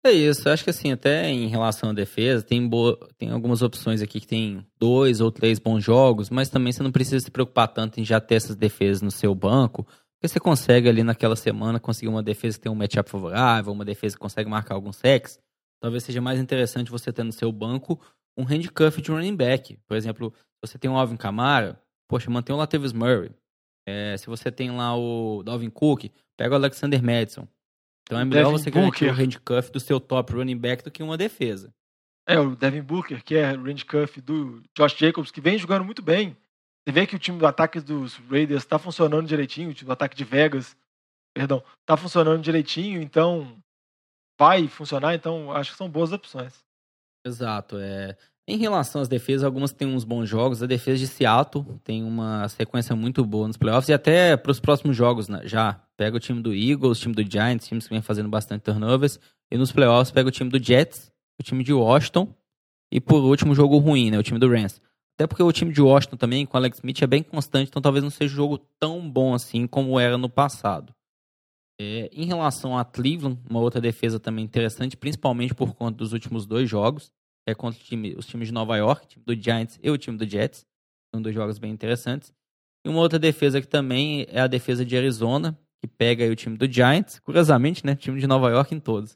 É isso, acho que assim, até em relação à defesa, tem, boa, tem algumas opções aqui que tem dois ou três bons jogos, mas também você não precisa se preocupar tanto em já ter essas defesas no seu banco, porque você consegue ali naquela semana conseguir uma defesa que tem um matchup favorável, uma defesa que consegue marcar alguns sacks. Talvez seja mais interessante você ter no seu banco um handcuff de running back. Por exemplo, você tem um Alvin Kamara, poxa, mantém o Latavius Murray. É, se você tem lá o Dalvin Cook, pega o Alexander Madison. Então é melhor Devin você garantir o handcuff do seu top running back do que uma defesa. É, o Devin Booker, que é o handcuff do Josh Jacobs, que vem jogando muito bem. Você vê que o time do ataque dos Raiders está funcionando direitinho, o time do ataque de Vegas, perdão, está funcionando direitinho, então vai funcionar, então acho que são boas opções. Exato, é. Em relação às defesas, algumas têm uns bons jogos. A defesa de Seattle tem uma sequência muito boa nos playoffs e até para os próximos jogos né, já. Pega o time do Eagles, o time do Giants, times que vem fazendo bastante turnovers. E nos playoffs pega o time do Jets, o time de Washington e por último, jogo ruim, né, o time do Rams. Até porque o time de Washington também, com Alex Smith, é bem constante, então talvez não seja um jogo tão bom assim como era no passado. É, em relação a Cleveland, uma outra defesa também interessante, principalmente por conta dos últimos dois jogos é contra time, os times de Nova York, time do Giants e o time do Jets. São dois jogos bem interessantes. E uma outra defesa que também é a defesa de Arizona, que pega o time do Giants. Curiosamente, né? Time de Nova York em todos.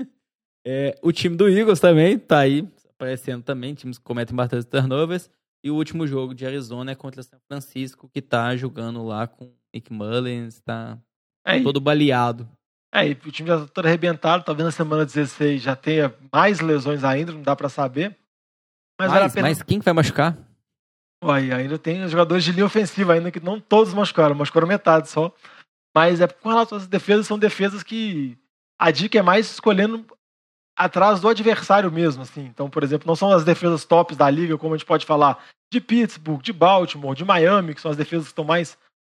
é, o time do Eagles também tá aí aparecendo também, times que cometem bastante turnovers. E o último jogo de Arizona é contra São Francisco, que tá jogando lá com Nick Mullins, tá é, todo baleado. É, e o time já tá todo arrebentado, talvez na semana 16 já tenha mais lesões ainda, não dá para saber. Mas, mas, pena... mas quem vai machucar? Uai, ainda tem jogadores de linha ofensiva ainda que não todos machucaram, machucaram metade só. Mas é com relação às defesas, são defesas que a dica é mais escolhendo atrás do adversário mesmo, assim. Então, por exemplo, não são as defesas tops da liga, como a gente pode falar de Pittsburgh, de Baltimore, de Miami, que são as defesas que estão mais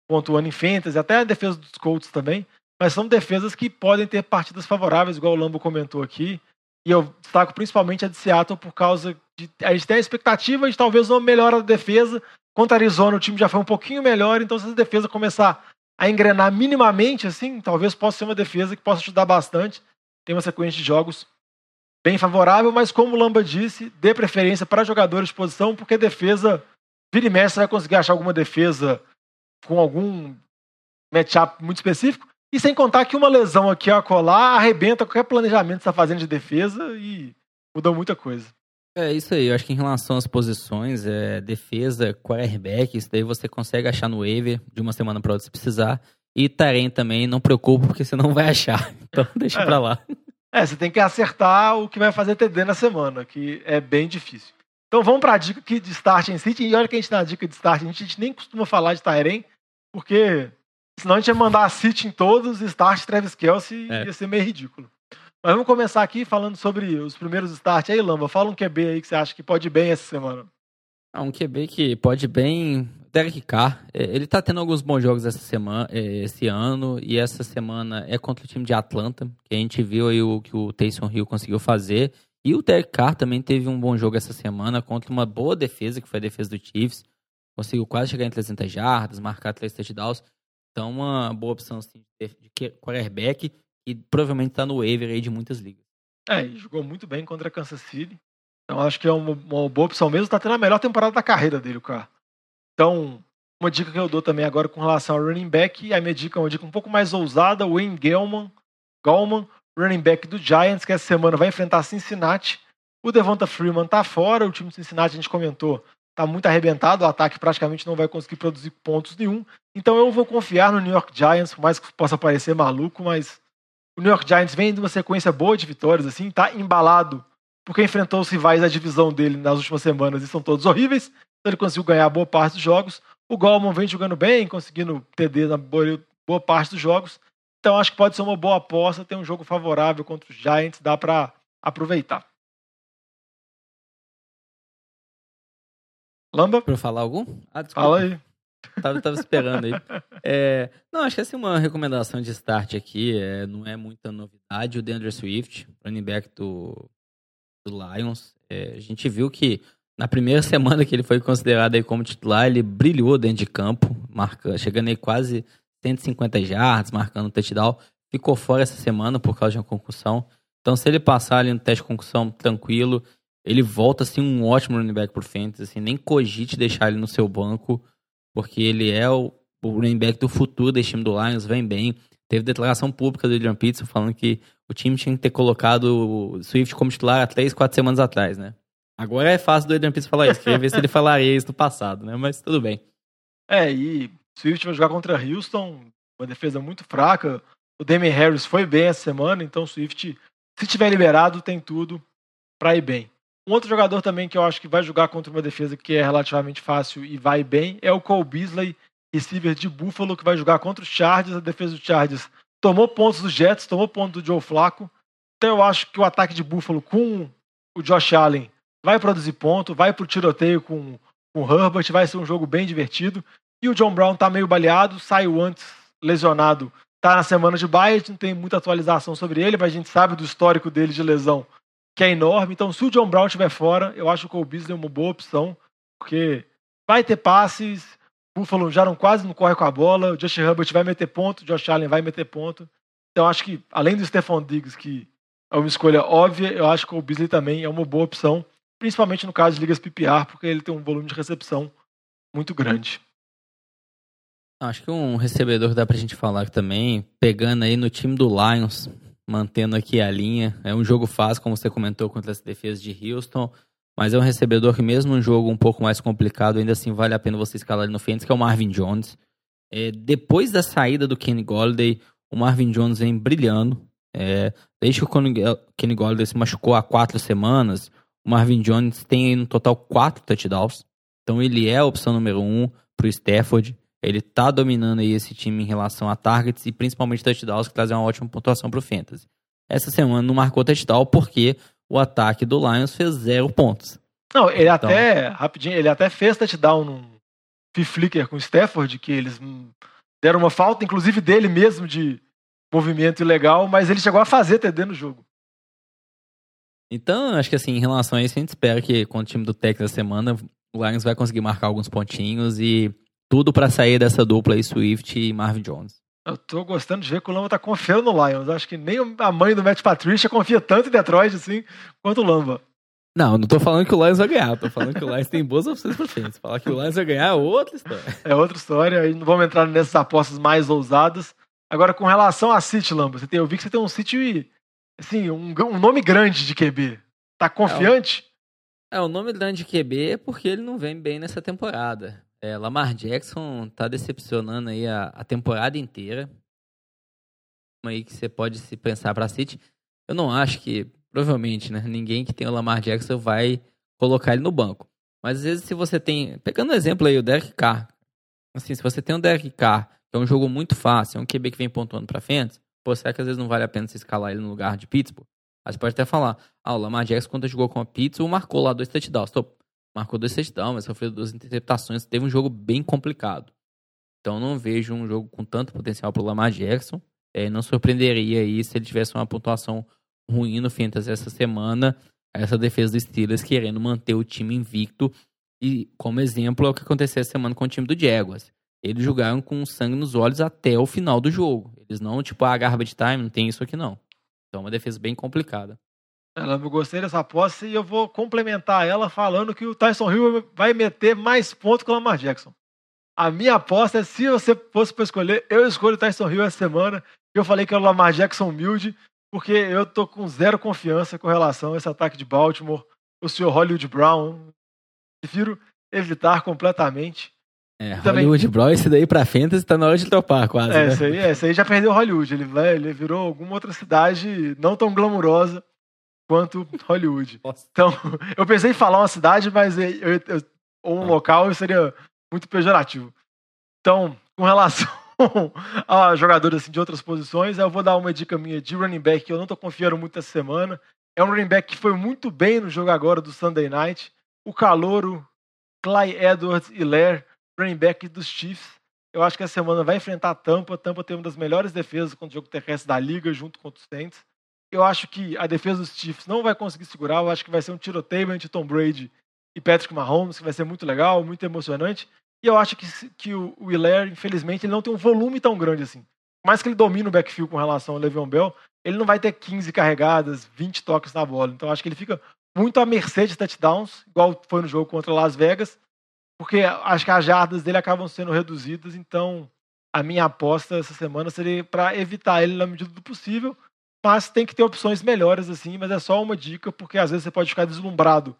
pontuando em fantasy, até a defesa dos Colts também mas são defesas que podem ter partidas favoráveis, igual o Lambo comentou aqui. E eu destaco principalmente a de Seattle por causa de. A gente tem a expectativa de talvez uma melhora da defesa. Contra a Arizona, o time já foi um pouquinho melhor, então se a defesa começar a engrenar minimamente, assim, talvez possa ser uma defesa que possa ajudar bastante. Tem uma sequência de jogos bem favorável, mas como o Lamba disse, dê preferência para jogadores de posição, porque a defesa, vira e mexe, você vai conseguir achar alguma defesa com algum matchup muito específico. E sem contar que uma lesão aqui a colar arrebenta qualquer planejamento que você está fazendo de defesa e muda muita coisa. É isso aí, eu acho que em relação às posições, é, defesa, quarterback, isso daí você consegue achar no waiver de uma semana para outra se precisar. E Tarém também, não preocupa, porque você não vai achar. Então deixa é. pra lá. É, você tem que acertar o que vai fazer TD na semana, que é bem difícil. Então vamos para a dica aqui de start em City. E olha que a gente dá dica de start, a gente, a gente nem costuma falar de Tyrene, porque Senão a gente ia mandar a City em todos, Start Travis Kelsey, é. ia ser meio ridículo. Mas vamos começar aqui falando sobre os primeiros Start. Aí, Lamba, fala um QB aí que você acha que pode ir bem essa semana. Ah, um QB que pode ir bem. Derek Carr, é, ele tá tendo alguns bons jogos essa semana, é, esse ano, e essa semana é contra o time de Atlanta, que a gente viu aí o que o Taysom Hill conseguiu fazer. E o Derek Carr também teve um bom jogo essa semana contra uma boa defesa, que foi a defesa do Chiefs. Conseguiu quase chegar em 300 jardas, marcar três touchdowns. Então, uma boa opção assim, de quarterback e provavelmente está no waiver aí de muitas ligas. É, e jogou muito bem contra a Kansas City. Então, acho que é uma, uma boa opção mesmo. Está tendo a melhor temporada da carreira dele, o cara. Então, uma dica que eu dou também agora com relação ao running back, a minha dica é uma dica um pouco mais ousada, Wayne Gellman, Gallman, running back do Giants, que essa semana vai enfrentar Cincinnati. O Devonta Freeman tá fora, o time do Cincinnati a gente comentou, tá muito arrebentado, o ataque praticamente não vai conseguir produzir pontos nenhum. Então eu vou confiar no New York Giants, por mais que possa parecer maluco, mas o New York Giants vem de uma sequência boa de vitórias, assim, tá embalado, porque enfrentou os rivais da divisão dele nas últimas semanas e são todos horríveis. Ele conseguiu ganhar boa parte dos jogos. O Goldman vem jogando bem, conseguindo TD na boa, parte dos jogos. Então acho que pode ser uma boa aposta, ter um jogo favorável contra os Giants, dá para aproveitar. Lamba? Pra eu falar algum? Ah, Fala aí. Tava, tava esperando aí. É, não, acho que essa é uma recomendação de start aqui. É, não é muita novidade. O DeAndre Swift, running back do, do Lions. É, a gente viu que na primeira semana que ele foi considerado aí como titular, ele brilhou dentro de campo, marcando, chegando aí quase 150 yards, marcando um touchdown. Ficou fora essa semana por causa de uma concussão. Então, se ele passar ali no teste de concussão tranquilo, ele volta assim um ótimo running back pro Fantasy, assim, nem cogite deixar ele no seu banco, porque ele é o, o running back do futuro desse time do Lions, vem bem. Teve declaração pública do Adrian Peterson falando que o time tinha que ter colocado o Swift como titular há três, quatro semanas atrás, né? Agora é fácil do Adrian Peterson falar isso, queria ver se ele falaria isso no passado, né? Mas tudo bem. É, e Swift vai jogar contra Houston, uma defesa muito fraca. O Damian Harris foi bem essa semana, então o Swift, se tiver liberado, tem tudo para ir bem. Um outro jogador também que eu acho que vai jogar contra uma defesa que é relativamente fácil e vai bem é o Cole Beasley, receiver de Buffalo, que vai jogar contra os Chargers. A defesa dos Chargers tomou pontos dos Jets, tomou pontos do Joe Flacco. Então eu acho que o ataque de Buffalo com o Josh Allen vai produzir ponto, vai pro tiroteio com, com o Herbert, vai ser um jogo bem divertido. E o John Brown tá meio baleado, saiu antes lesionado, tá na semana de bye, não tem muita atualização sobre ele, mas a gente sabe do histórico dele de lesão que é enorme. Então, se o John Brown estiver fora, eu acho que o Cole é uma boa opção, porque vai ter passes, Buffalo já não quase não corre com a bola, o Josh Herbert vai meter ponto, o Josh Allen vai meter ponto. Então, acho que, além do Stephon Diggs, que é uma escolha óbvia, eu acho que o Beasley também é uma boa opção, principalmente no caso de ligas PPR, porque ele tem um volume de recepção muito grande. Acho que um recebedor que dá pra gente falar também, pegando aí no time do Lions, mantendo aqui a linha. É um jogo fácil, como você comentou, contra as defesas de Houston, mas é um recebedor que mesmo um jogo um pouco mais complicado, ainda assim vale a pena você escalar ele no Fênix, que é o Marvin Jones. É, depois da saída do Kenny Golladay, o Marvin Jones vem brilhando. É, desde que o Kenny Golladay se machucou há quatro semanas, o Marvin Jones tem no total quatro touchdowns. Então ele é a opção número um para o Stafford. Ele tá dominando aí esse time em relação a targets e principalmente touchdowns, que trazem uma ótima pontuação pro Fantasy. Essa semana não marcou touchdown porque o ataque do Lions fez zero pontos. Não, ele então... até, rapidinho, ele até fez touchdown num flicker com o Stafford, que eles deram uma falta, inclusive dele mesmo, de movimento ilegal, mas ele chegou a fazer TD no jogo. Então, acho que assim, em relação a isso, a gente espera que com o time do Texas semana, o Lions vai conseguir marcar alguns pontinhos e tudo para sair dessa dupla aí, Swift e Marvin Jones. Eu tô gostando de ver que o Lamba tá confiando no Lions. Acho que nem a mãe do Matt Patricia confia tanto em Detroit assim quanto o Lamba. Não, não tô falando que o Lions vai ganhar, tô falando que o Lions tem boas opções pra frente. Falar que o Lions vai ganhar é outra história. É outra história, aí não vamos entrar nessas apostas mais ousadas. Agora, com relação a City, Lamba, você tem, eu vi que você tem um City, assim, um, um nome grande de QB. Tá confiante? É, o, é, o nome grande de QB é porque ele não vem bem nessa temporada. É, Lamar Jackson tá decepcionando aí a, a temporada inteira. Aí que você pode se pensar para City. Eu não acho que, provavelmente, né, ninguém que tem o Lamar Jackson vai colocar ele no banco. Mas às vezes se você tem, pegando o exemplo aí o Derek Carr, assim, se você tem um Derek Carr, que é um jogo muito fácil, é um QB que vem pontuando para frente, pô, será que às vezes não vale a pena você escalar ele no lugar de Pittsburgh? Aí você pode até falar, ah, o Lamar Jackson quando jogou com a Pittsburgh marcou lá dois touchdowns. Marcou dois touchdowns, mas sofreu duas interceptações. Teve um jogo bem complicado. Então não vejo um jogo com tanto potencial para o Lamar Jackson. É, não surpreenderia aí se ele tivesse uma pontuação ruim no Fantasy essa semana. Essa defesa dos Steelers querendo manter o time invicto. E como exemplo é o que aconteceu essa semana com o time do Jaguars. Eles jogaram com sangue nos olhos até o final do jogo. Eles não, tipo, a ah, garbage time, não tem isso aqui não. Então é uma defesa bem complicada. Eu gostei dessa aposta e eu vou complementar ela falando que o Tyson Hill vai meter mais pontos que o Lamar Jackson. A minha aposta é se você fosse para escolher, eu escolho o Tyson Hill essa semana. Eu falei que é o Lamar Jackson humilde, porque eu tô com zero confiança com relação a esse ataque de Baltimore, o senhor Hollywood Brown. Prefiro evitar completamente. É, Também- Hollywood Brawl, esse daí pra Fantasy tá na hora de topar quase, É, né? esse aí, esse aí já perdeu Hollywood. Ele, vai, ele virou alguma outra cidade não tão glamurosa quanto Hollywood. Nossa. Então, eu pensei em falar uma cidade, mas eu- eu- ou um Ah. local seria muito pejorativo. Então, com relação a jogadores assim, de outras posições, eu vou dar uma dica minha de running back que eu não tô confiando muito essa semana. É um running back que foi muito bem no jogo agora do Sunday Night. O Calouro, Clyde Edwards e Lair, running back dos Chiefs. Eu acho que essa semana vai enfrentar a Tampa. A Tampa tem uma das melhores defesas contra o jogo terrestre da liga, junto com os Saints. Eu acho que a defesa dos Chiefs não vai conseguir segurar. Eu acho que vai ser um tiroteio entre Tom Brady e Patrick Mahomes, que vai ser muito legal, muito emocionante. E eu acho que, que o, Hilaire, infelizmente, ele não tem um volume tão grande assim. Por mais que ele domine o backfield com relação ao Le'Veon Bell, ele não vai ter 15 carregadas, 20 toques na bola. Então eu acho que ele fica muito à mercê de touchdowns, igual foi no jogo contra Las Vegas, porque acho que as jardas dele acabam sendo reduzidas. Então a minha aposta essa semana seria para evitar ele na medida do possível, mas tem que ter opções melhores assim. Mas é só uma dica, porque às vezes você pode ficar deslumbrado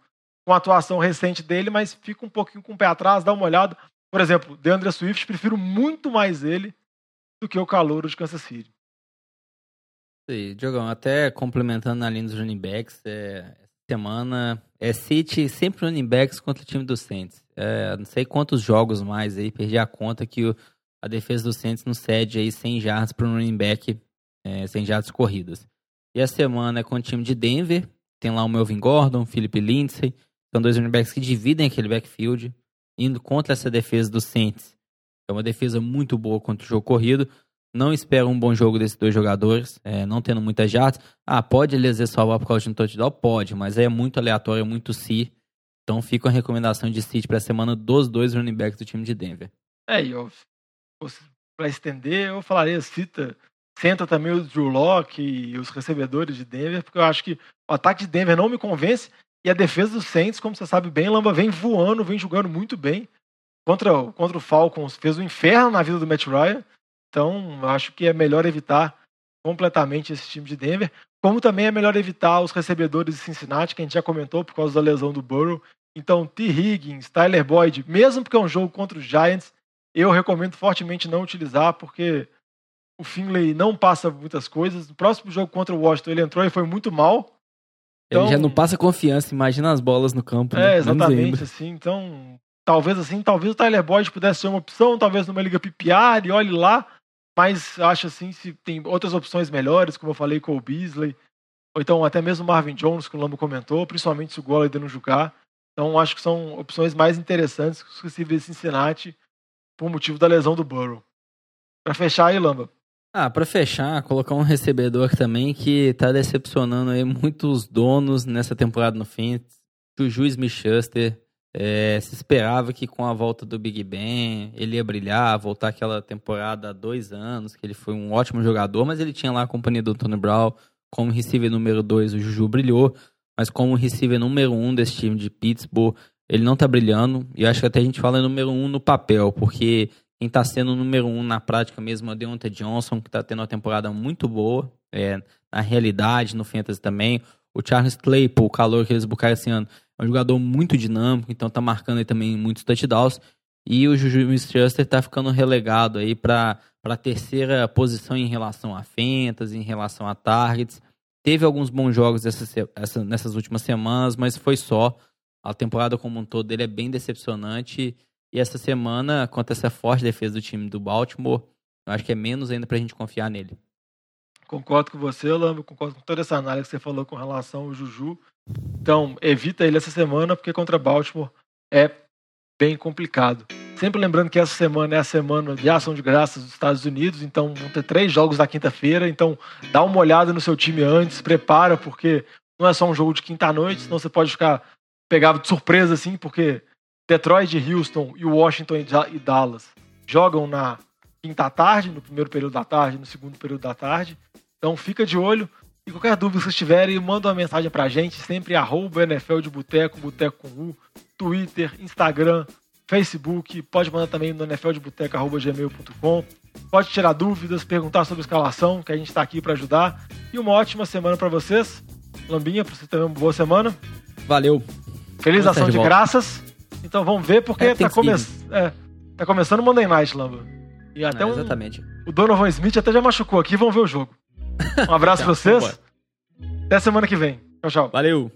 com a atuação recente dele, mas fica um pouquinho com o pé atrás, dá uma olhada. Por exemplo, DeAndre Swift, prefiro muito mais ele do que o calouro de Kansas City. Aí, Diogão, até complementando na linha dos running backs, é, semana é City sempre running backs contra o time do Saints. É, não sei quantos jogos mais aí, perdi a conta que o- a defesa do Saints não cede aí 100 jardas para um running back, é, 100 jardas corridas. E a semana é com o time de Denver, tem lá o Melvin Gordon, Philip Lindsay, são dois running backs que dividem aquele backfield, indo contra essa defesa do Saints. É uma defesa muito boa contra o jogo corrido. Não espero um bom jogo desses dois jogadores, é, não tendo muitas jardas. Ah, pode ele às vezes salvar por causa de um touchdown? Pode, mas é muito aleatório, é muito si. Então fica a recomendação de City para a semana dos dois running backs do time de Denver. É, e para estender, eu falaria, cita, senta também o Drew Locke e os recebedores de Denver, porque eu acho que o ataque de Denver não me convence e a defesa dos Saints, como você sabe bem, Lamba vem voando, vem jogando muito bem. Contra, contra o Falcons, fez um inferno na vida do Matt Ryan. Então, acho que é melhor evitar completamente esse time de Denver. Como também é melhor evitar os recebedores de Cincinnati, que a gente já comentou por causa da lesão do Burrow. Então, T. Higgins, Tyler Boyd, mesmo porque é um jogo contra os Giants, eu recomendo fortemente não utilizar, porque o Finley não passa muitas coisas. No próximo jogo contra o Washington, ele entrou e foi muito mal. Ele Então- já não passa confiança, imagina as bolas no campo. né? É, Menos exatamente, assim. Então, talvez assim, talvez o Tyler Boyd pudesse ser uma opção, talvez numa liga PPR, e olhe lá. Mas acho assim, se tem outras opções melhores, como eu falei com o Beasley, ou então até mesmo o Marvin Jones, que o Lambo comentou, principalmente se o Gola ainda não jogar. Então, acho que são opções mais interessantes que os receivers de Cincinnati por motivo da lesão do Burrow. Pra fechar aí, Lamba. Ah, pra fechar, colocar um recebedor também que tá decepcionando aí muitos donos nessa temporada no Fantasy. Juju Smith-Schuster. É, se esperava que com a volta do Big Ben ele ia brilhar, voltar aquela temporada há dois anos, que ele foi um ótimo jogador, mas ele tinha lá a companhia do Tony Brown. Como receiver número dois, o Juju brilhou, mas como receiver número um desse time de Pittsburgh, ele não tá brilhando. E acho que até a gente fala número um no papel, porque quem tá sendo número um na prática mesmo é o Deontay Johnson, que tá tendo uma temporada muito boa, é, na realidade, no Fantasy também. O Charles Claypool, o calor que eles buscaram esse ano, é um jogador muito dinâmico, então tá marcando aí também muitos touchdowns. E o Juju Smith-Schuster tá ficando relegado aí para a terceira posição em relação a fantasy, em relação a targets. Teve alguns bons jogos essa, essa- nessas últimas semanas, mas foi só. A temporada como um todo dele é bem decepcionante. E essa semana, contra essa forte defesa do time do Baltimore, eu acho que é menos ainda pra gente confiar nele. Concordo com você, Lambo, concordo com toda essa análise que você falou com relação ao Juju. Então, evita ele essa semana, porque contra Baltimore é bem complicado. Sempre lembrando que essa semana é a semana de ação de graças dos Estados Unidos, então vão ter três jogos na quinta-feira, então dá uma olhada no seu time antes, prepara, porque não é só um jogo de quinta-noite, senão você pode ficar pegado de surpresa, assim, porque Detroit, Houston e Washington e Da- Dallas jogam na quinta tarde, no primeiro período da tarde, no segundo período da tarde. Então fica de olho. E qualquer dúvida que vocês tiverem, manda uma mensagem pra gente, sempre arroba NFL de Boteco, Boteco com U, Twitter, Instagram, Facebook, pode mandar também no nfldeboteco.gmail.com. Pode tirar dúvidas, perguntar sobre escalação, que a gente está aqui para ajudar. E uma ótima semana para vocês. Lambinha, para você também uma boa semana. Valeu! Feliz Vamos ação de de graças Então vamos ver, porque É tá, come... É, tá começando o Monday Night, Lamba. E até um- Exatamente. o Donovan Smith até já machucou aqui, vamos ver o jogo. Um abraço pra vocês. Até semana que vem. Tchau, tchau. Valeu!